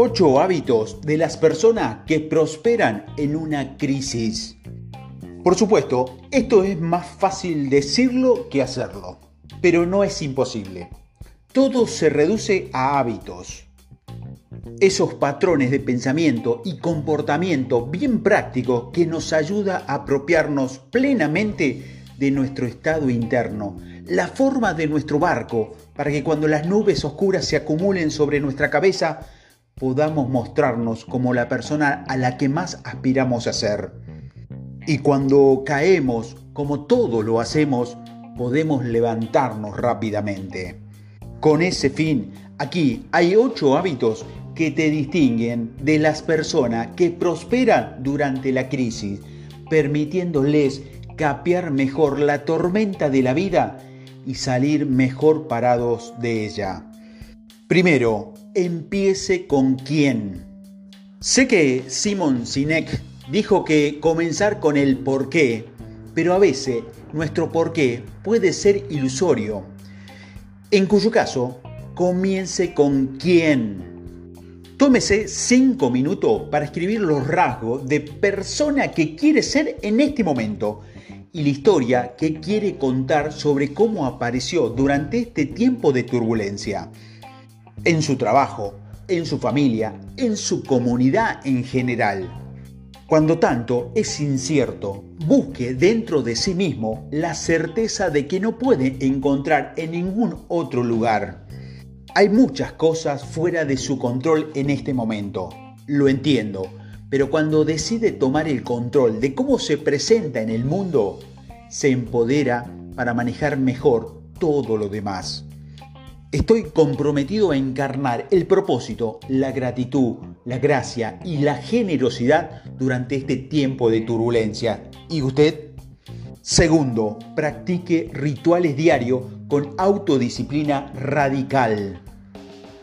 8 hábitos de las personas que prosperan en una crisis. Por supuesto, esto es más fácil decirlo que hacerlo, pero no es imposible. Todo se reduce a hábitos. Esos patrones de pensamiento y comportamiento bien prácticos que nos ayuda a apropiarnos plenamente de nuestro estado interno, la forma de nuestro barco, para que cuando las nubes oscuras se acumulen sobre nuestra cabeza, podamos mostrarnos como la persona a la que más aspiramos a ser. Y cuando caemos, como todos lo hacemos, podemos levantarnos rápidamente. Con ese fin, aquí hay ocho hábitos que te distinguen de las personas que prosperan durante la crisis, permitiéndoles capear mejor la tormenta de la vida y salir mejor parados de ella. Primero, empiece con quién. Sé que Simon Sinek dijo que comenzar con el por qué, pero a veces nuestro por qué puede ser ilusorio. En cuyo caso, comience con quién. Tómese cinco minutos para escribir los rasgos de persona que quiere ser en este momento y la historia que quiere contar sobre cómo apareció durante este tiempo de turbulencia en su trabajo, en su familia, en su comunidad en general. Cuando tanto es incierto, busque dentro de sí mismo la certeza de que no puede encontrar en ningún otro lugar. Hay muchas cosas fuera de su control en este momento, lo entiendo, pero cuando decide tomar el control de cómo se presenta en el mundo, se empodera para manejar mejor todo lo demás. Estoy comprometido a encarnar el propósito, la gratitud, la gracia y la generosidad durante este tiempo de turbulencia. ¿Y usted? Segundo, practique rituales diarios con autodisciplina radical.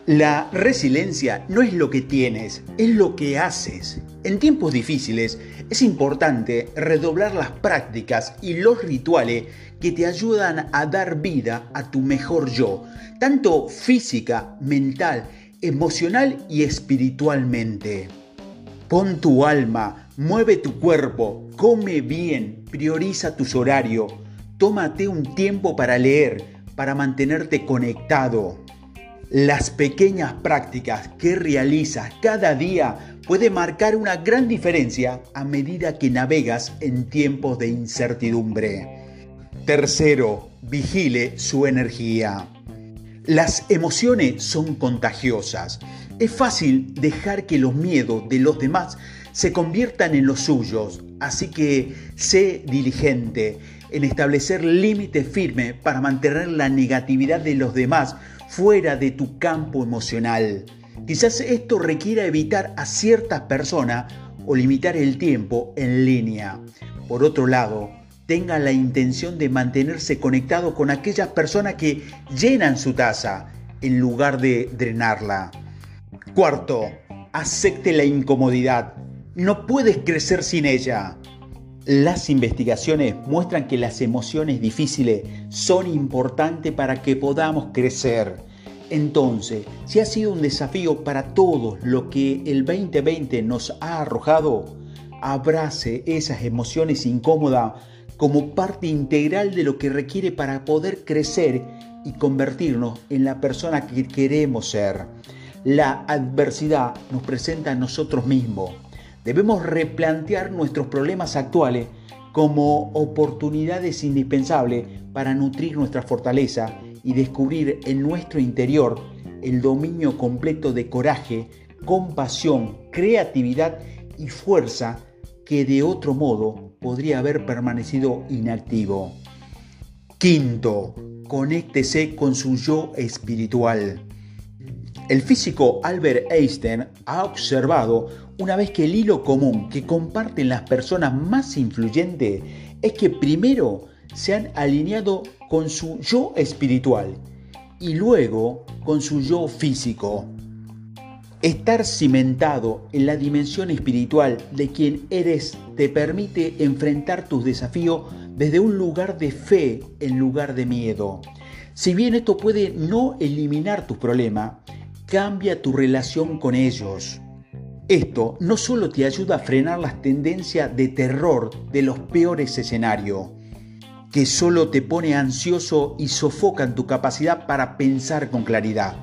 La resiliencia no es lo que tienes, es lo que haces. En tiempos difíciles es importante redoblar las prácticas y los rituales que te ayudan a dar vida a tu mejor yo, tanto física, mental, emocional y espiritualmente. Pon tu alma, mueve tu cuerpo, come bien, prioriza tus horarios, tómate un tiempo para leer, para mantenerte conectado. Las pequeñas prácticas que realizas cada día pueden marcar una gran diferencia a medida que navegas en tiempos de incertidumbre. Tercero, vigile su energía. Las emociones son contagiosas. Es fácil dejar que los miedos de los demás se conviertan en los suyos, así que sé diligente en establecer límites firmes para mantener la negatividad de los demás fuera de tu campo emocional. Quizás esto requiera evitar a ciertas personas o limitar el tiempo en línea. Por otro lado, tenga la intención de mantenerse conectado con aquellas personas que llenan su taza en lugar de drenarla. Cuarto, acepte la incomodidad. No puedes crecer sin ella. Las investigaciones muestran que las emociones difíciles son importantes para que podamos crecer. Entonces, si ha sido un desafío para todos lo que el 2020 nos ha arrojado, abrace esas emociones incómodas como parte integral de lo que requiere para poder crecer y convertirnos en la persona que queremos ser. La adversidad nos presenta a nosotros mismos Debemos replantear nuestros problemas actuales como oportunidades indispensables para nutrir nuestra fortaleza y descubrir en nuestro interior el dominio completo de coraje, compasión, creatividad y fuerza que de otro modo podría haber permanecido inactivo. Quinto, conéctese con su yo espiritual. El físico Albert Einstein ha observado una vez que el hilo común que comparten las personas más influyentes es que primero se han alineado con su yo espiritual y luego con su yo físico. Estar cimentado en la dimensión espiritual de quien eres te permite enfrentar tus desafíos desde un lugar de fe en lugar de miedo. Si bien esto puede no eliminar tus problemas, cambia tu relación con ellos. Esto no solo te ayuda a frenar las tendencias de terror de los peores escenarios, que solo te pone ansioso y sofocan tu capacidad para pensar con claridad,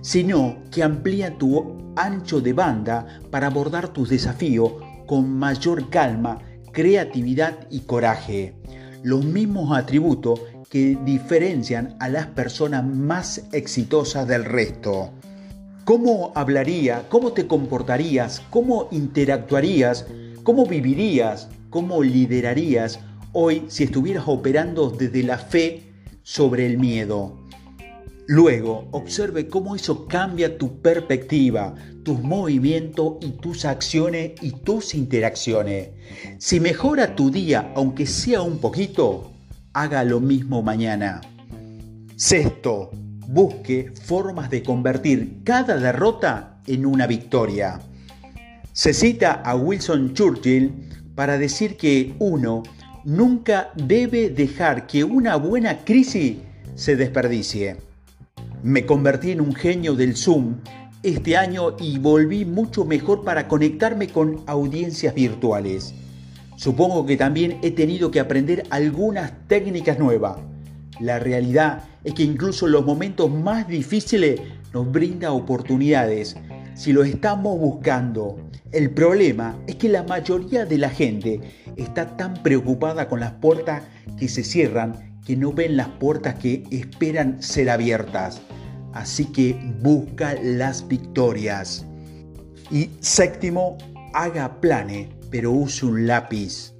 sino que amplía tu ancho de banda para abordar tus desafíos con mayor calma, creatividad y coraje. Los mismos atributos que diferencian a las personas más exitosas del resto. ¿Cómo hablaría? ¿Cómo te comportarías? ¿Cómo interactuarías? ¿Cómo vivirías? ¿Cómo liderarías hoy si estuvieras operando desde la fe sobre el miedo? Luego, observe cómo eso cambia tu perspectiva, tus movimientos y tus acciones y tus interacciones. Si mejora tu día, aunque sea un poquito, haga lo mismo mañana. Sexto, busque formas de convertir cada derrota en una victoria. Se cita a Wilson Churchill para decir que uno nunca debe dejar que una buena crisis se desperdicie. Me convertí en un genio del Zoom este año y volví mucho mejor para conectarme con audiencias virtuales. Supongo que también he tenido que aprender algunas técnicas nuevas. La realidad es que incluso los momentos más difíciles nos brinda oportunidades si lo estamos buscando. El problema es que la mayoría de la gente está tan preocupada con las puertas que se cierran que no ven las puertas que esperan ser abiertas. Así que busca las victorias. Y séptimo, haga planes pero use un lápiz.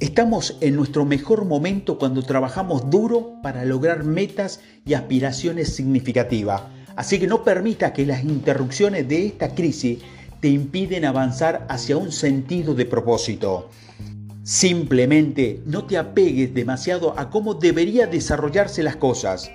Estamos en nuestro mejor momento cuando trabajamos duro para lograr metas y aspiraciones significativas. Así que no permita que las interrupciones de esta crisis te impiden avanzar hacia un sentido de propósito. Simplemente no te apegues demasiado a cómo deberían desarrollarse las cosas.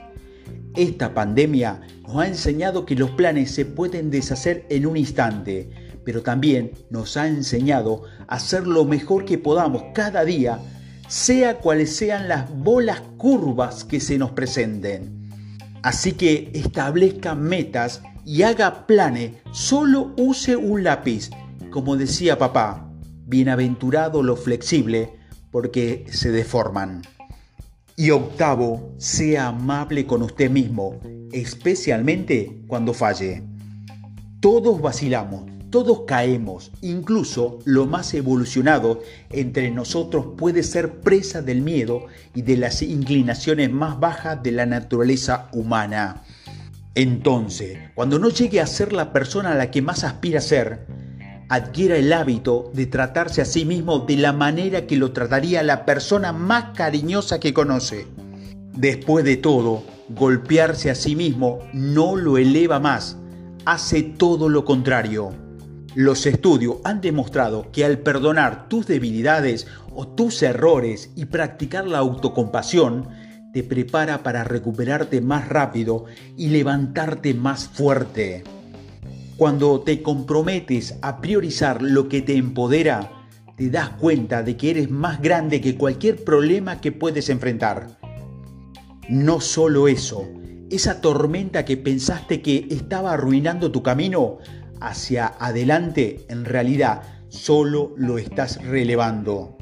Esta pandemia nos ha enseñado que los planes se pueden deshacer en un instante pero también nos ha enseñado a hacer lo mejor que podamos cada día, sea cuales sean las bolas curvas que se nos presenten. Así que establezca metas y haga planes, solo use un lápiz. Como decía papá, bienaventurado lo flexible, porque se deforman. Y octavo, sea amable con usted mismo, especialmente cuando falle. Todos vacilamos, todos caemos, incluso lo más evolucionado entre nosotros puede ser presa del miedo y de las inclinaciones más bajas de la naturaleza humana. Entonces, cuando no llegue a ser la persona a la que más aspira a ser, adquiera el hábito de tratarse a sí mismo de la manera que lo trataría la persona más cariñosa que conoce. Después de todo, golpearse a sí mismo no lo eleva más, hace todo lo contrario. Los estudios han demostrado que al perdonar tus debilidades o tus errores y practicar la autocompasión, te prepara para recuperarte más rápido y levantarte más fuerte. Cuando te comprometes a priorizar lo que te empodera, te das cuenta de que eres más grande que cualquier problema que puedes enfrentar. No solo eso, esa tormenta que pensaste que estaba arruinando tu camino hacia adelante, en realidad solo lo estás relevando.